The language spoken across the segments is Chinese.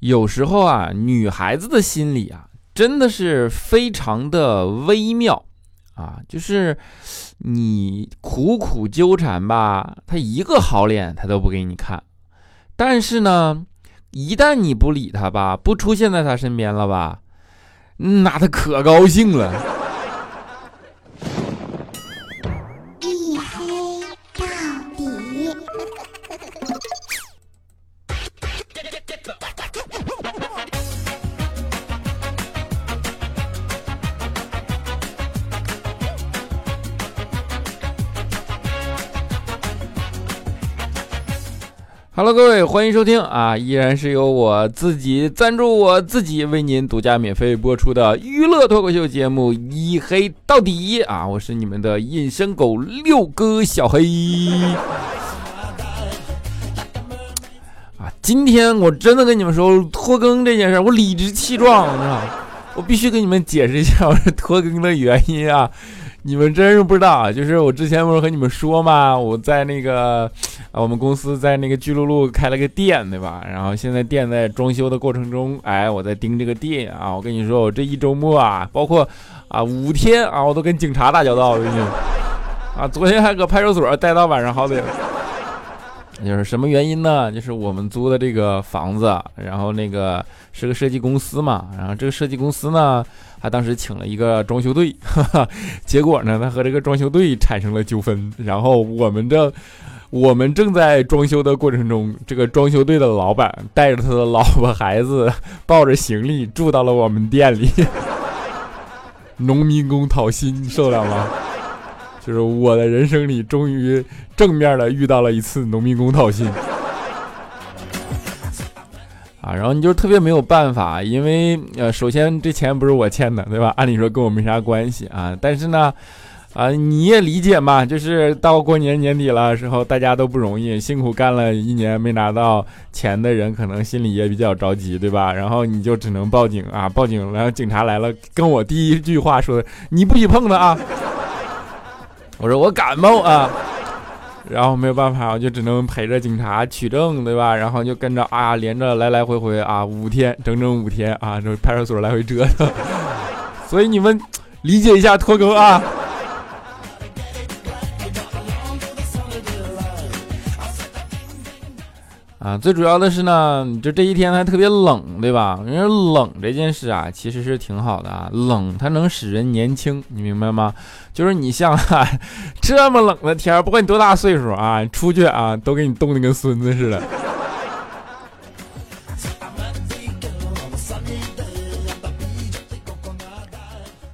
有时候啊，女孩子的心理啊，真的是非常的微妙啊，就是你苦苦纠缠吧，她一个好脸她都不给你看，但是呢，一旦你不理她吧，不出现在她身边了吧，那她可高兴了。各位，欢迎收听啊！依然是由我自己赞助，我自己为您独家免费播出的娱乐脱口秀节目《一黑到底》啊！我是你们的隐身狗六哥小黑啊！今天我真的跟你们说拖更这件事，我理直气壮，你知道？我必须给你们解释一下我是拖更的原因啊！你们真是不知道啊！就是我之前不是和你们说嘛，我在那个啊，我们公司在那个巨鹿路开了个店，对吧？然后现在店在装修的过程中，哎，我在盯这个店啊。我跟你说，我这一周末啊，包括啊五天啊，我都跟警察打交道，我跟你说啊，昨天还搁派出所待到晚上好点。就是什么原因呢？就是我们租的这个房子，然后那个是个设计公司嘛，然后这个设计公司呢。他当时请了一个装修队，哈哈，结果呢，他和这个装修队产生了纠纷。然后我们正我们正在装修的过程中，这个装修队的老板带着他的老婆孩子，抱着行李住到了我们店里。农民工讨薪，受得了吗？就是我的人生里终于正面的遇到了一次农民工讨薪。啊，然后你就特别没有办法，因为呃，首先这钱不是我欠的，对吧？按理说跟我没啥关系啊。但是呢，啊，你也理解嘛，就是到过年年底了时候，大家都不容易，辛苦干了一年没拿到钱的人，可能心里也比较着急，对吧？然后你就只能报警啊，报警，然后警察来了，跟我第一句话说：“你不许碰他啊！”我说：“我感冒啊。”然后没有办法，我就只能陪着警察取证，对吧？然后就跟着啊，连着来来回回啊，五天，整整五天啊，这派出所来回折腾。所以你们理解一下拖更啊。啊，最主要的是呢，就这一天还特别冷，对吧？因为冷这件事啊，其实是挺好的啊，冷它能使人年轻，你明白吗？就是你像这么冷的天，不管你多大岁数啊，出去啊，都给你冻得跟孙子似的。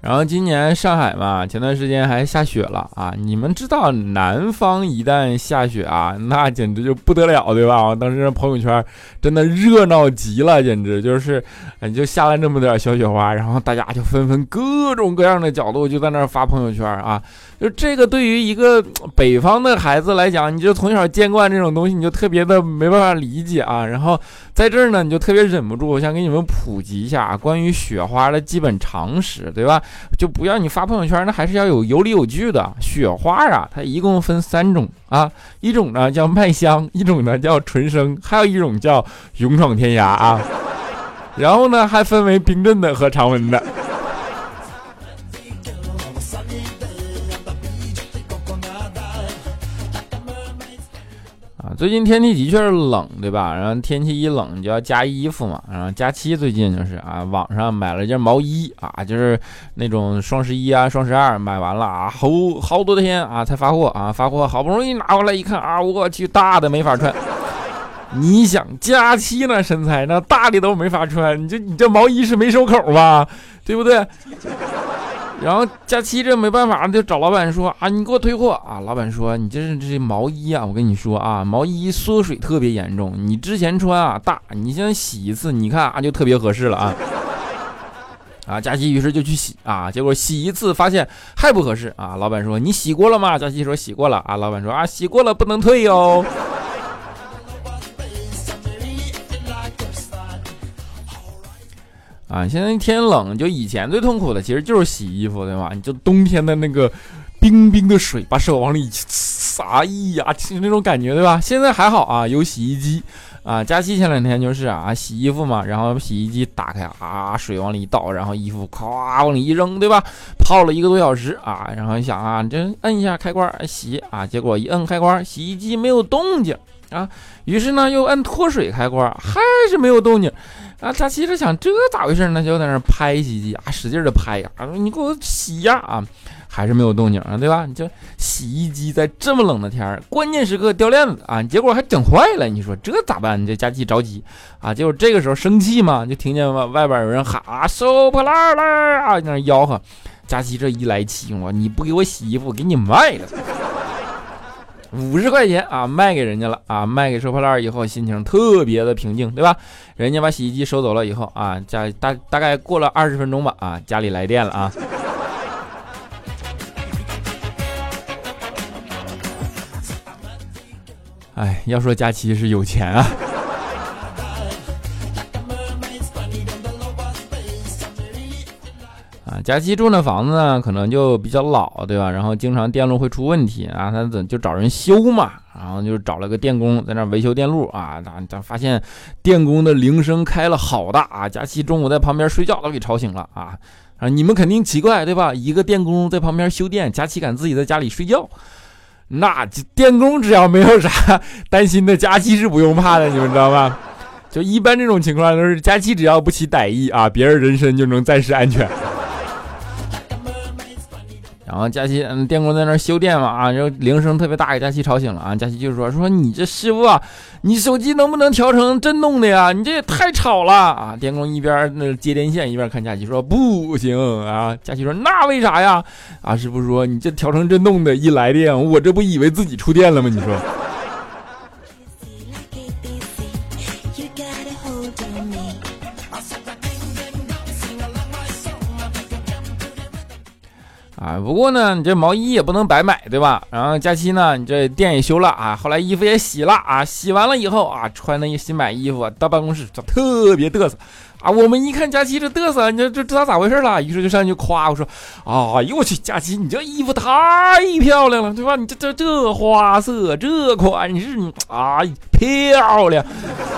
然后今年上海嘛，前段时间还下雪了啊！你们知道南方一旦下雪啊，那简直就不得了，对吧？当时朋友圈真的热闹极了，简直就是，你就下了那么点小雪花，然后大家就纷纷各种各样的角度就在那发朋友圈啊。就这个对于一个北方的孩子来讲，你就从小见惯这种东西，你就特别的没办法理解啊。然后在这儿呢，你就特别忍不住，我想给你们普及一下关于雪花的基本常识，对吧？就不要你发朋友圈，那还是要有有理有据的。雪花啊，它一共分三种啊，一种呢叫麦香，一种呢叫纯生，还有一种叫勇闯天涯啊。然后呢，还分为冰镇的和常温的。啊最近天气的确是冷，对吧？然后天气一冷就要加衣服嘛。然后佳期最近就是啊，网上买了一件毛衣啊，就是那种双十一啊、双十二买完了啊，好好多天啊才发货啊，发货好不容易拿过来一看啊，我去，大的没法穿。你想佳期那身材，那大的都没法穿，你这你这毛衣是没收口吧？对不对？然后佳期这没办法，就找老板说啊，你给我退货啊！老板说你这是这毛衣啊，我跟你说啊，毛衣缩水特别严重，你之前穿啊大，你现在洗一次，你看啊就特别合适了啊！啊，佳期于是就去洗啊，结果洗一次发现还不合适啊！老板说你洗过了吗？佳期说洗过了啊！老板说啊洗过了不能退哟。啊，现在天冷，就以前最痛苦的其实就是洗衣服，对吧？你就冬天的那个冰冰的水，把手往里撒，哎呀，就那种感觉，对吧？现在还好啊，有洗衣机啊，佳期前两天就是啊，洗衣服嘛，然后洗衣机打开啊，水往里一倒，然后衣服咵往里一扔，对吧？泡了一个多小时啊，然后想啊，这摁一下开关洗啊，结果一摁开关，洗衣机没有动静啊，于是呢又按脱水开关，还是没有动静啊。佳琪这想这咋回事呢？就在那拍洗衣机啊，使劲的拍呀，你给我洗呀啊！还是没有动静啊，对吧？你这洗衣机在这么冷的天儿，关键时刻掉链子啊，结果还整坏了。你说这咋办？你这佳琪着急啊，结果这个时候生气嘛，就听见外外边有人喊啊，收破烂了啊，在那吆喝。佳琪这一来气，我你不给我洗衣服，给你卖了，五十块钱啊，卖给人家了啊，卖给收破烂以后，心情特别的平静，对吧？人家把洗衣机收走了以后啊，家大大概过了二十分钟吧啊，家里来电了啊。哎，要说佳琪是有钱啊！啊，佳琪住那房子呢，可能就比较老，对吧？然后经常电路会出问题啊，他怎就找人修嘛？然后就找了个电工在那维修电路啊，他他发现电工的铃声开了好大啊！佳琪中午在旁边睡觉都给吵醒了啊！啊，你们肯定奇怪对吧？一个电工在旁边修电，佳琪敢自己在家里睡觉？那电工只要没有啥担心的，佳期是不用怕的，你们知道吗？就一般这种情况都是佳期只要不起歹意啊，别人人身就能暂时安全。然后佳琪，嗯，电工在那修电嘛，啊，然后铃声特别大，给佳琪吵醒了啊。佳琪就说：“说你这师傅啊，你手机能不能调成震动的呀？你这也太吵了啊！”电工一边那接电线，一边看佳琪说：“不行啊。”佳琪说：“那为啥呀？”啊，师傅说：“你这调成震动的，一来电，我这不以为自己触电了吗？你说。”啊，不过呢，你这毛衣也不能白买，对吧？然后佳期呢，你这店也修了啊，后来衣服也洗了啊，洗完了以后啊，穿那新买衣服到办公室就，特别嘚瑟啊。我们一看佳期这嘚瑟，你这这知道咋回事了？于是就上去夸我说：“哎呦我去，佳期你这衣服太漂亮了，对吧？你这这这花色，这款式，你啊漂亮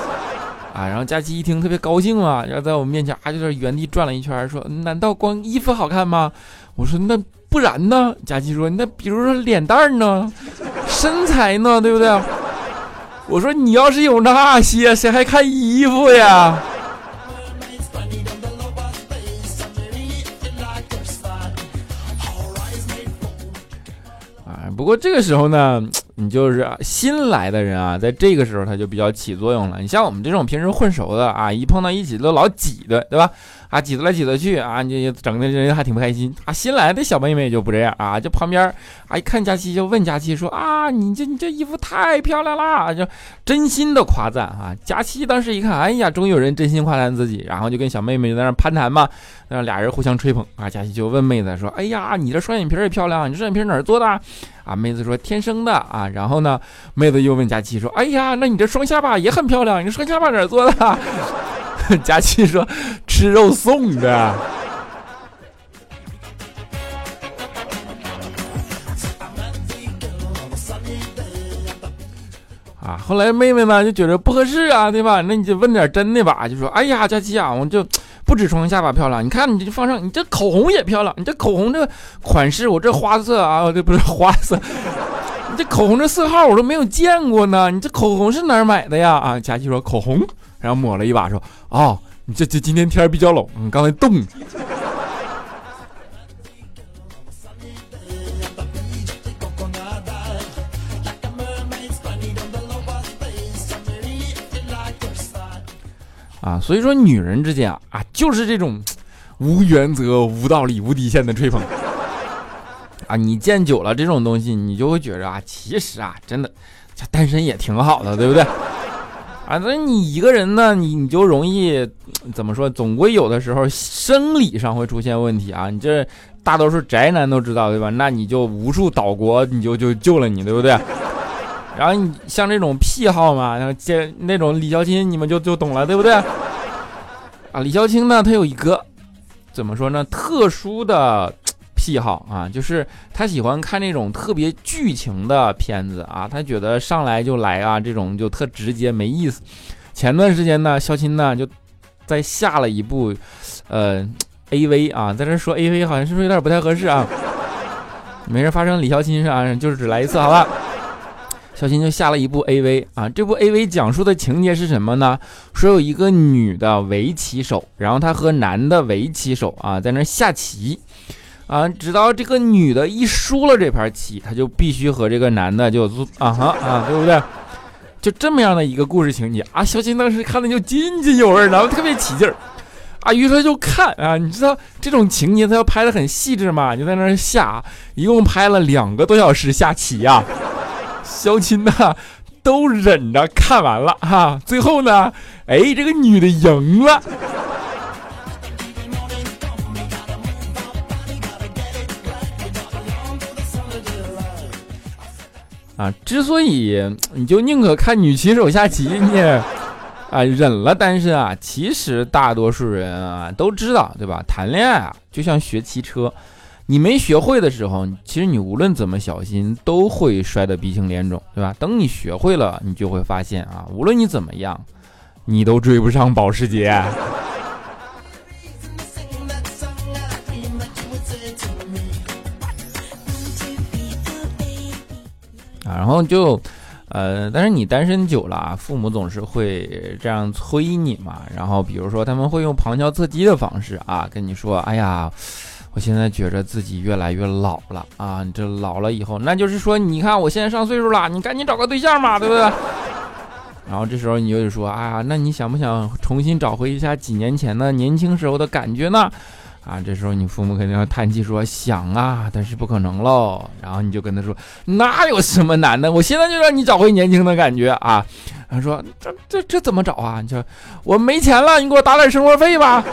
啊！”然后佳期一听特别高兴啊，然后在我们面前啊就在原地转了一圈，说：“难道光衣服好看吗？”我说：“那。”不然呢？佳琪说：“那比如说脸蛋呢，身材呢，对不对？”我说：“你要是有那些，谁还看衣服呀？”啊，不过这个时候呢，你就是新来的人啊，在这个时候他就比较起作用了。你像我们这种平时混熟的啊，一碰到一起都老挤的，对吧？啊，挤得来挤得去啊，你整的人还挺不开心啊。新来的小妹妹就不这样啊，就旁边啊一看佳琪就问佳琪说啊，你这你这衣服太漂亮了，就真心的夸赞啊。佳琪当时一看，哎呀，终于有人真心夸赞自己，然后就跟小妹妹在那攀谈嘛，让俩人互相吹捧啊。佳琪就问妹子说，哎呀，你这双眼皮也漂亮，你这双眼皮哪儿做的？啊，妹子说天生的啊。然后呢，妹子又问佳琪说，哎呀，那你这双下巴也很漂亮，你双下巴哪儿做的？佳琪说：“吃肉送的。”啊，后来妹妹呢就觉得不合适啊，对吧？那你就问点真的吧，就说：“哎呀，佳琪啊，我就不止双下巴漂亮，你看你这放上，你这口红也漂亮，你这口红这款式，我这花色啊，这不是花色，你这口红这色号我都没有见过呢，你这口红是哪儿买的呀？”啊，佳琪说：“口红。”然后抹了一把，说：“哦，你这这今天天比较冷，你刚才冻。”啊，所以说女人之间啊啊，就是这种无原则、无道理、无底线的吹捧啊。你见久了这种东西，你就会觉着啊，其实啊，真的，这单身也挺好的，对不对？啊，那你一个人呢，你你就容易怎么说？总归有的时候生理上会出现问题啊。你这大多数宅男都知道对吧？那你就无数岛国你就就救了你，对不对？然后你像这种癖好嘛，然后这那种李孝青，你们就就懂了，对不对？啊，李孝青呢，他有一个怎么说呢？特殊的。癖好啊，就是他喜欢看那种特别剧情的片子啊，他觉得上来就来啊，这种就特直接没意思。前段时间呢，肖钦呢就在下了一部，呃，AV 啊，在这说 AV 好像是不是有点不太合适啊？没事，发生李孝钦上就是只来一次，好吧？小新就下了一部 AV 啊，这部 AV 讲述的情节是什么呢？说有一个女的围棋手，然后她和男的围棋手啊在那下棋，啊，直到这个女的一输了这盘棋，她就必须和这个男的就啊哈啊，对不对？就这么样的一个故事情节啊，小新当时看的就津津有味，然后特别起劲儿啊，于是就看啊，你知道这种情节他要拍的很细致嘛，就在那儿下，一共拍了两个多小时下棋呀。肖钦呐，都忍着看完了哈，最后呢，哎，这个女的赢了。啊，之所以你就宁可看女棋手下棋，你啊忍了单身啊，其实大多数人啊都知道，对吧？谈恋爱啊，就像学骑车。你没学会的时候，其实你无论怎么小心，都会摔得鼻青脸肿，对吧？等你学会了，你就会发现啊，无论你怎么样，你都追不上保时捷然后就，呃，但是你单身久了，父母总是会这样催你嘛。然后比如说，他们会用旁敲侧击的方式啊，跟你说：“哎呀。”我现在觉着自己越来越老了啊！这老了以后，那就是说，你看我现在上岁数了，你赶紧找个对象嘛，对不对？然后这时候你就得说，啊，那你想不想重新找回一下几年前的年轻时候的感觉呢？啊，这时候你父母肯定要叹气说，想啊，但是不可能喽。然后你就跟他说，那有什么难的？我现在就让你找回年轻的感觉啊！他说，这这这怎么找啊？你说我没钱了，你给我打点生活费吧。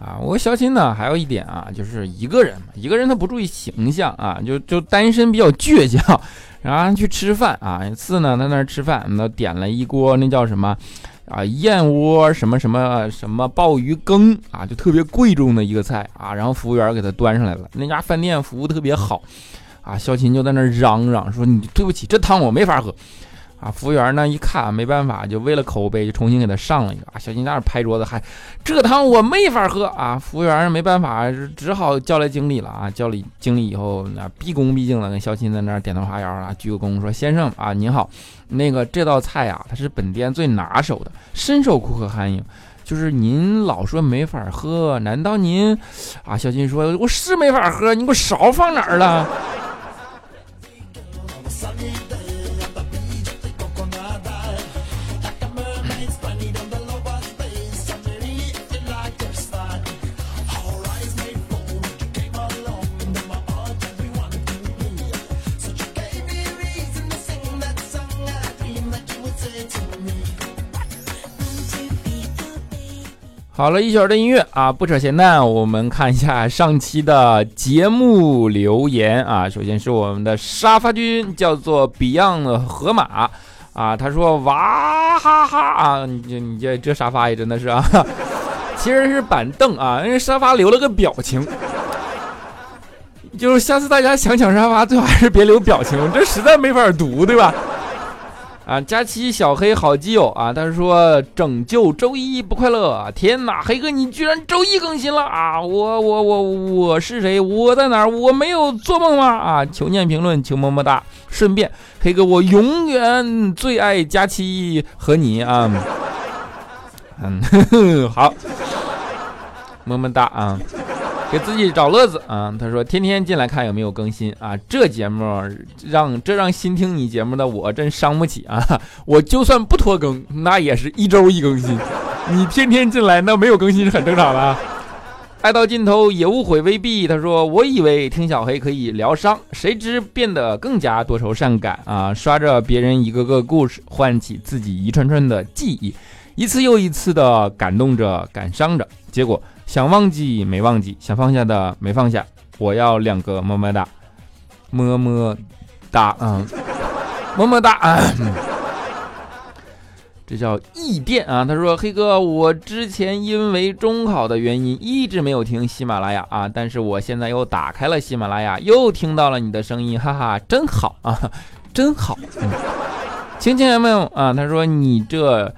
啊我相亲呢，还有一点啊，就是一个人嘛，一个人他不注意形象啊，就就单身比较倔强，然后去吃饭啊，一次呢，在那吃饭，那点了一锅那叫什么啊，燕窝什么什么什么鲍鱼羹啊，就特别贵重的一个菜啊，然后服务员给他端上来了，那家饭店服务特别好啊，肖琴就在那嚷嚷说，你对不起，这汤我没法喝。啊，服务员呢一看没办法，就为了口碑，就重新给他上了一个啊。小金在那拍桌子，还这汤我没法喝啊。服务员没办法，只好叫来经理了啊。叫了经理以后，那毕恭毕敬的跟小金在那儿点头哈腰啊，鞠个躬说：“先生啊，您好，那个这道菜啊，它是本店最拿手的，深受顾客欢迎。就是您老说没法喝，难道您啊？”小金说：“我是没法喝，你给我勺放哪儿了？”好了一小的音乐啊，不扯闲淡，我们看一下上期的节目留言啊。首先是我们的沙发君，叫做 Beyond 河马啊，他说哇哈哈啊，你这你这这沙发也真的是啊，其实是板凳啊，因为沙发留了个表情，就是下次大家想抢沙发，最好还是别留表情，这实在没法读，对吧？啊，佳期小黑好基友啊，他说拯救周一不快乐。天哪，黑哥你居然周一更新了啊！我我我我是谁？我在哪儿？我没有做梦吗？啊，求念评论，求么么哒。顺便，黑哥我永远最爱佳期和你啊。嗯，好，么么哒啊。给自己找乐子啊！他说天天进来看有没有更新啊！这节目让这让新听你节目的我真伤不起啊！我就算不拖更，那也是一周一更新。你天天进来，那没有更新是很正常的。爱到尽头也无悔未必。他说我以为听小黑可以疗伤，谁知变得更加多愁善感啊！刷着别人一个个故事，唤起自己一串串的记忆，一次又一次的感动着，感伤着，结果。想忘记没忘记，想放下的没放下，我要两个么么哒，么么哒，嗯，么么哒。这叫异电啊。他说：“黑哥，我之前因为中考的原因一直没有听喜马拉雅啊，但是我现在又打开了喜马拉雅，又听到了你的声音，哈哈，真好啊，真好。”嗯，亲亲有没有啊？他说：“你这。”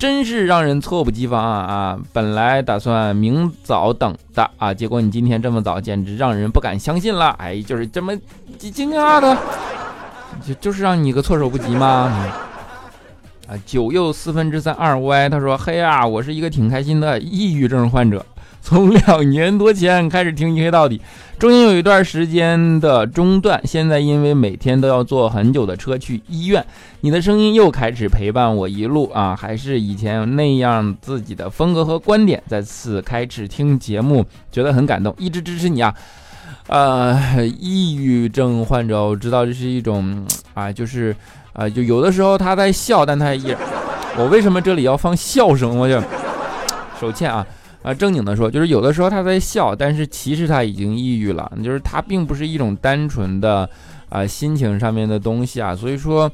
真是让人猝不及防啊啊！本来打算明早等的啊，结果你今天这么早，简直让人不敢相信了。哎，就是这么惊讶的，就就是让你个措手不及吗？啊，九又四分之三二 y，他说：嘿呀，我是一个挺开心的抑郁症患者。从两年多前开始听一黑到底，中间有一段时间的中断，现在因为每天都要坐很久的车去医院，你的声音又开始陪伴我一路啊，还是以前那样自己的风格和观点。再次开始听节目，觉得很感动，一直支持你啊。呃，抑郁症患者，我知道这是一种啊，就是啊，就有的时候他在笑，但他也，我为什么这里要放笑声？我就 手欠啊。啊，正经的说，就是有的时候他在笑，但是其实他已经抑郁了，就是他并不是一种单纯的啊心情上面的东西啊，所以说，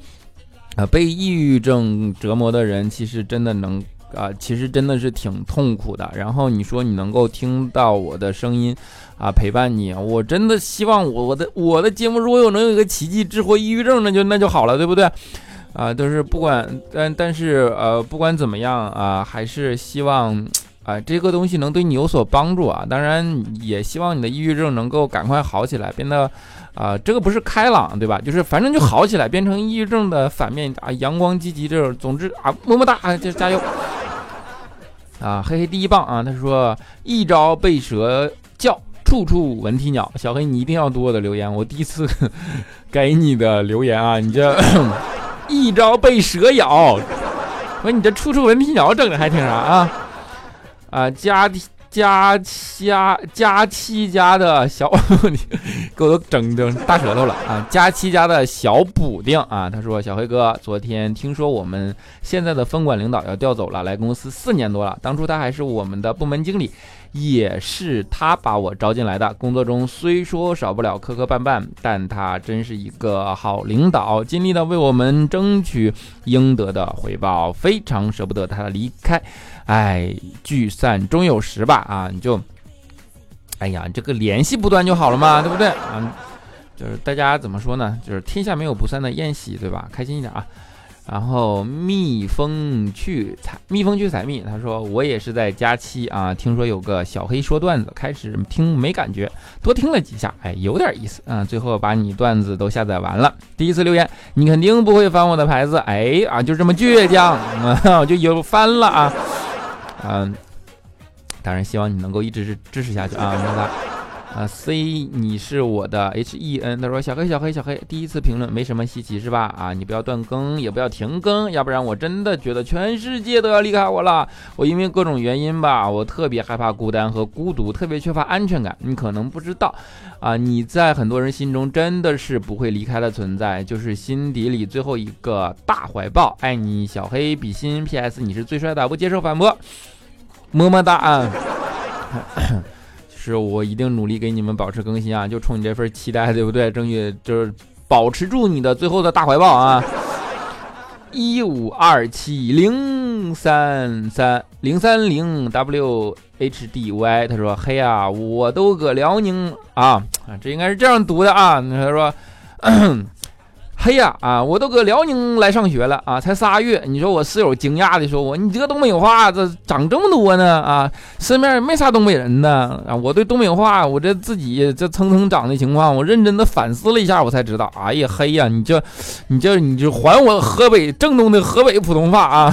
啊被抑郁症折磨的人，其实真的能啊，其实真的是挺痛苦的。然后你说你能够听到我的声音啊陪伴你，我真的希望我我的我的节目如果有能有一个奇迹治活抑郁症，那就那就好了，对不对？啊，都是不管但但是呃不管怎么样啊，还是希望。啊，这个东西能对你有所帮助啊！当然，也希望你的抑郁症能够赶快好起来，变得，啊，这个不是开朗，对吧？就是反正就好起来，变成抑郁症的反面啊，阳光积极这种。总之啊，么么哒啊，就加油！啊，嘿嘿，第一棒啊！他说一朝被蛇叫，处处闻啼鸟。小黑，你一定要读我的留言，我第一次 给你的留言啊！你这一朝被蛇咬，我说你这处处闻啼鸟，整的还挺啥啊？啊，佳佳佳佳期家的小，给我都整整大舌头了啊！加七家的小补丁啊，他说：“小黑哥，昨天听说我们现在的分管领导要调走了，来公司四年多了，当初他还是我们的部门经理。”也是他把我招进来的。工作中虽说少不了磕磕绊绊，但他真是一个好领导，尽力的为我们争取应得的回报，非常舍不得他的离开。哎，聚散终有时吧，啊，你就，哎呀，这个联系不断就好了嘛，对不对？啊，就是大家怎么说呢？就是天下没有不散的宴席，对吧？开心一点啊。然后蜜蜂去采蜜蜂去采蜜，他说我也是在假期啊，听说有个小黑说段子，开始听没感觉，多听了几下，哎，有点意思啊。最后把你段子都下载完了，第一次留言，你肯定不会翻我的牌子，哎啊，就这么倔强，我就有翻了啊，嗯，当然希望你能够一直支持下去啊，么么哒。啊，C，你是我的 H E N。他说：“小黑，小黑，小黑，第一次评论没什么稀奇是吧？啊，你不要断更，也不要停更，要不然我真的觉得全世界都要离开我了。我因为各种原因吧，我特别害怕孤单和孤独，特别缺乏安全感。你可能不知道，啊，你在很多人心中真的是不会离开的存在，就是心底里最后一个大怀抱。爱你，小黑，比心。P.S. 你是最帅的，不接受反驳，么么哒啊。”是我一定努力给你们保持更新啊！就冲你这份期待，对不对？争取就是保持住你的最后的大怀抱啊！一五二七零三三零三零 W H D Y，他说：“嘿呀，我都搁辽宁啊啊，这应该是这样读的啊。”他说。嘿呀啊！我都搁辽宁来上学了啊，才仨月。你说我室友惊讶的说：“我你这个东北话这长这么多呢啊？身边没啥东北人呢啊！”我对东北话我这自己这蹭蹭长的情况，我认真的反思了一下，我才知道。哎呀嘿呀，你这你这你就还我河北正宗的河北普通话啊？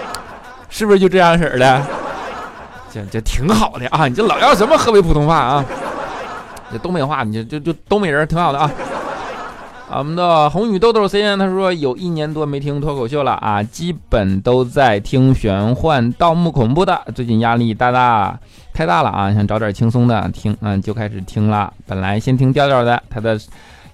是不是就这样式儿的？这这挺好的啊！你这老要什么河北普通话啊？这东北话，你就就就东北人挺好的啊。我们的红雨豆豆 C N 他说有一年多没听脱口秀了啊，基本都在听玄幻、盗墓、恐怖的。最近压力大大太大了啊，想找点轻松的听，嗯，就开始听了。本来先听调调的，他的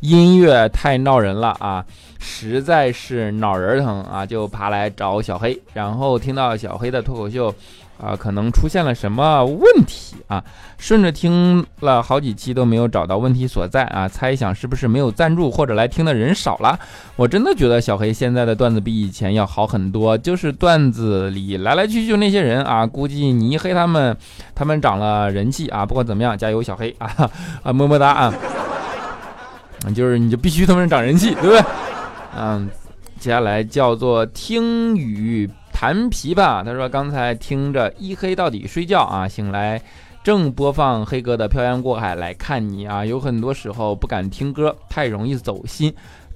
音乐太闹人了啊，实在是脑仁疼啊，就爬来找小黑。然后听到小黑的脱口秀，啊，可能出现了什么问题啊？顺着听了好几期都没有找到问题所在啊，猜想是不是没有赞助或者来听的人少了？我真的觉得小黑现在的段子比以前要好很多，就是段子里来来去去就那些人啊，估计你一黑他们，他们涨了人气啊。不管怎么样，加油小黑啊啊，么么哒啊！就是你就必须他们涨人气，对不对？嗯，接下来叫做听雨。弹琵琶，他说刚才听着一黑到底睡觉啊，醒来正播放黑哥的《漂洋过海来看你》啊，有很多时候不敢听歌，太容易走心。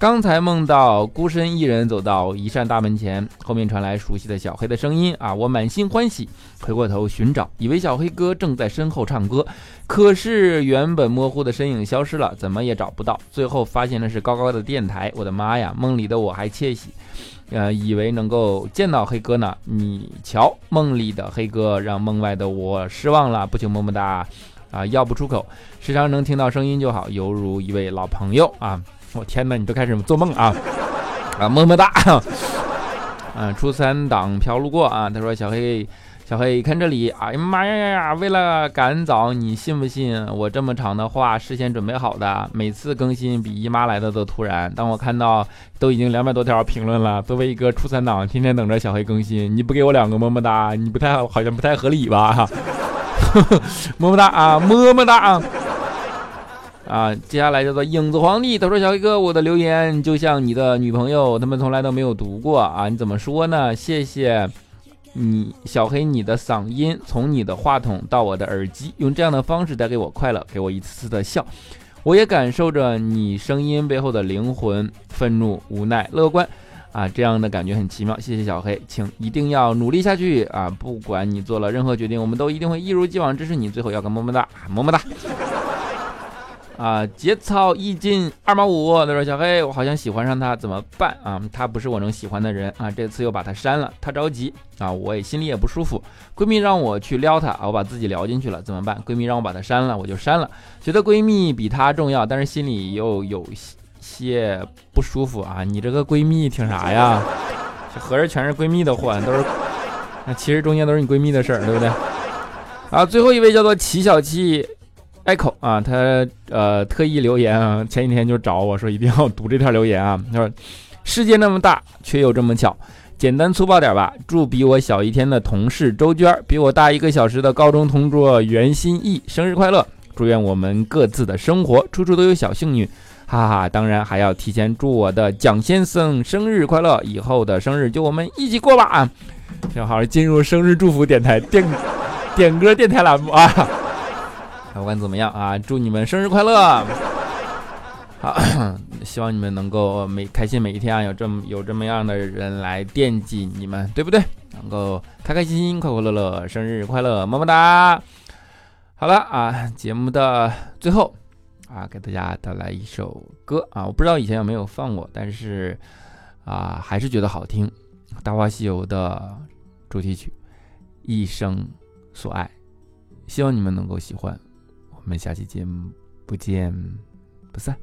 刚才梦到孤身一人走到一扇大门前，后面传来熟悉的小黑的声音啊，我满心欢喜，回过头寻找，以为小黑哥正在身后唱歌，可是原本模糊的身影消失了，怎么也找不到。最后发现的是高高的电台，我的妈呀，梦里的我还窃喜，呃，以为能够见到黑哥呢。你瞧，梦里的黑哥让梦外的我失望了，不求么么哒啊，要不出口，时常能听到声音就好，犹如一位老朋友啊。我天哪，你都开始做梦啊！啊，么么哒！嗯，初三党飘路过啊，他说小黑，小黑看这里，哎呀妈呀呀呀！为了赶早，你信不信我这么长的话事先准备好的？每次更新比姨妈来的都突然。当我看到都已经两百多条评论了，作为一个初三党，天天等着小黑更新，你不给我两个么么哒，你不太好像不太合理吧？么么哒啊，么么哒啊！啊，接下来叫做影子皇帝。他说：“小黑哥，我的留言就像你的女朋友，他们从来都没有读过啊，你怎么说呢？谢谢你，小黑，你的嗓音从你的话筒到我的耳机，用这样的方式带给我快乐，给我一次次的笑。我也感受着你声音背后的灵魂，愤怒、无奈、乐观啊，这样的感觉很奇妙。谢谢小黑，请一定要努力下去啊！不管你做了任何决定，我们都一定会一如既往支持你。最后要个么么哒，么么哒。”啊，节操一斤二毛五。他说：“小黑，我好像喜欢上他，怎么办啊？他不是我能喜欢的人啊。这次又把他删了，他着急啊，我也心里也不舒服。闺蜜让我去撩他啊，我把自己撩进去了，怎么办？闺蜜让我把他删了，我就删了。觉得闺蜜比他重要，但是心里又有些不舒服啊。你这个闺蜜挺啥呀？合着全是闺蜜的祸，都是那其实中间都是你闺蜜的事儿，对不对？啊，最后一位叫做齐小七。” Echo 啊，他呃特意留言啊，前几天就找我说一定要读这条留言啊。他说：“世界那么大，却又这么巧。”简单粗暴点吧。祝比我小一天的同事周娟，比我大一个小时的高中同桌袁心意生日快乐。祝愿我们各自的生活处处都有小幸运，哈哈。当然还要提前祝我的蒋先生生日快乐，以后的生日就我们一起过吧啊！正好进入生日祝福电台电点歌电台栏目啊。不管怎么样啊，祝你们生日快乐！好，希望你们能够每开心每一天啊，有这么有这么样的人来惦记你们，对不对？能够开开心心、快快乐乐，生日快乐，么么哒！好了啊，节目的最后啊，给大家带来一首歌啊，我不知道以前有没有放过，但是啊，还是觉得好听，《大话西游》的主题曲《一生所爱》，希望你们能够喜欢。我们下期节目不见不散。